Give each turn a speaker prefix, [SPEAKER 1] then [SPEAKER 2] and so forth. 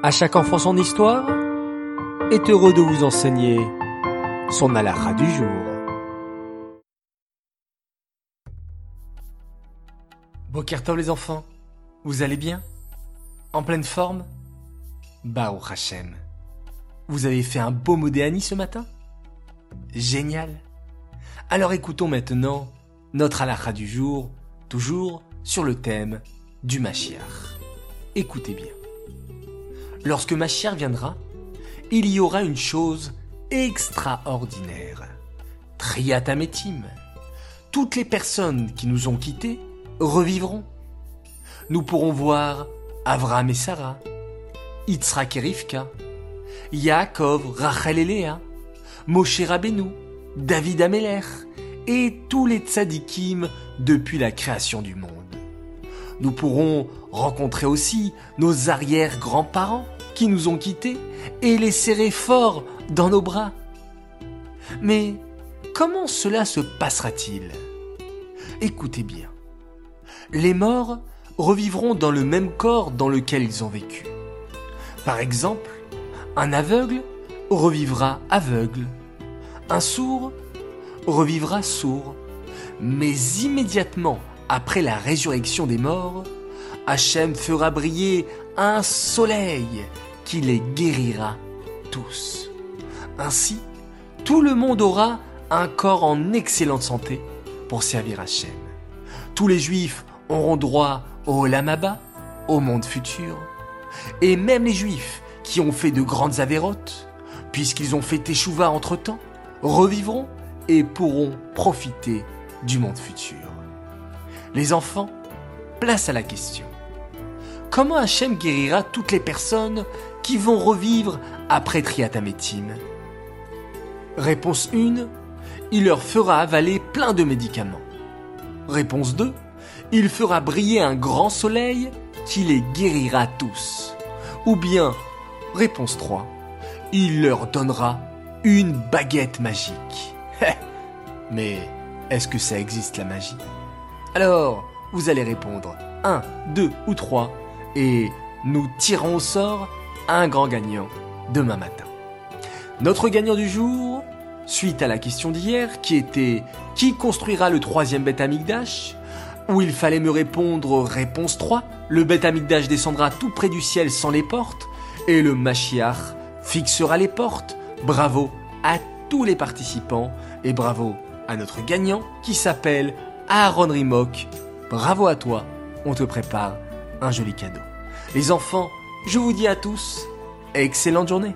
[SPEAKER 1] À chaque enfant son histoire est heureux de vous enseigner son alara du jour. Bokertov les enfants, vous allez bien? En pleine forme? Baruch Hashem. Vous avez fait un beau modéani ce matin? Génial. Alors écoutons maintenant notre alara du jour, toujours sur le thème du Mashiach. Écoutez bien. Lorsque Mashiach viendra, il y aura une chose extraordinaire. Triatametim. Toutes les personnes qui nous ont quittés revivront. Nous pourrons voir Avram et Sarah, Yitzhak et Rivka, Yaakov, Rachel et Léa, Moshe Rabbeinu, David Ameler et tous les tzadikim depuis la création du monde. Nous pourrons rencontrer aussi nos arrière-grands-parents qui nous ont quittés et les serrer fort dans nos bras. Mais comment cela se passera-t-il? Écoutez bien. Les morts revivront dans le même corps dans lequel ils ont vécu. Par exemple, un aveugle revivra aveugle. Un sourd revivra sourd. Mais immédiatement après la résurrection des morts, Hachem fera briller un soleil qui les guérira tous. Ainsi, tout le monde aura un corps en excellente santé pour servir Hachem. Tous les juifs auront droit au Lamaba, au monde futur. Et même les juifs qui ont fait de grandes avérotes, puisqu'ils ont fait échouva entre-temps, revivront et pourront profiter du monde futur. Les enfants, place à la question. Comment Hachem guérira toutes les personnes qui vont revivre après Triatametim Réponse 1. Il leur fera avaler plein de médicaments. Réponse 2. Il fera briller un grand soleil qui les guérira tous. Ou bien, réponse 3. Il leur donnera une baguette magique. Mais est-ce que ça existe la magie? Alors, vous allez répondre 1, 2 ou 3 et nous tirons au sort un grand gagnant demain matin. Notre gagnant du jour, suite à la question d'hier qui était qui construira le troisième bête Amigdash? Où il fallait me répondre réponse 3, le bête Amigdash descendra tout près du ciel sans les portes et le Mashiach fixera les portes. Bravo à tous les participants et bravo à notre gagnant qui s'appelle Aaron Rimok, bravo à toi, on te prépare un joli cadeau. Les enfants, je vous dis à tous, excellente journée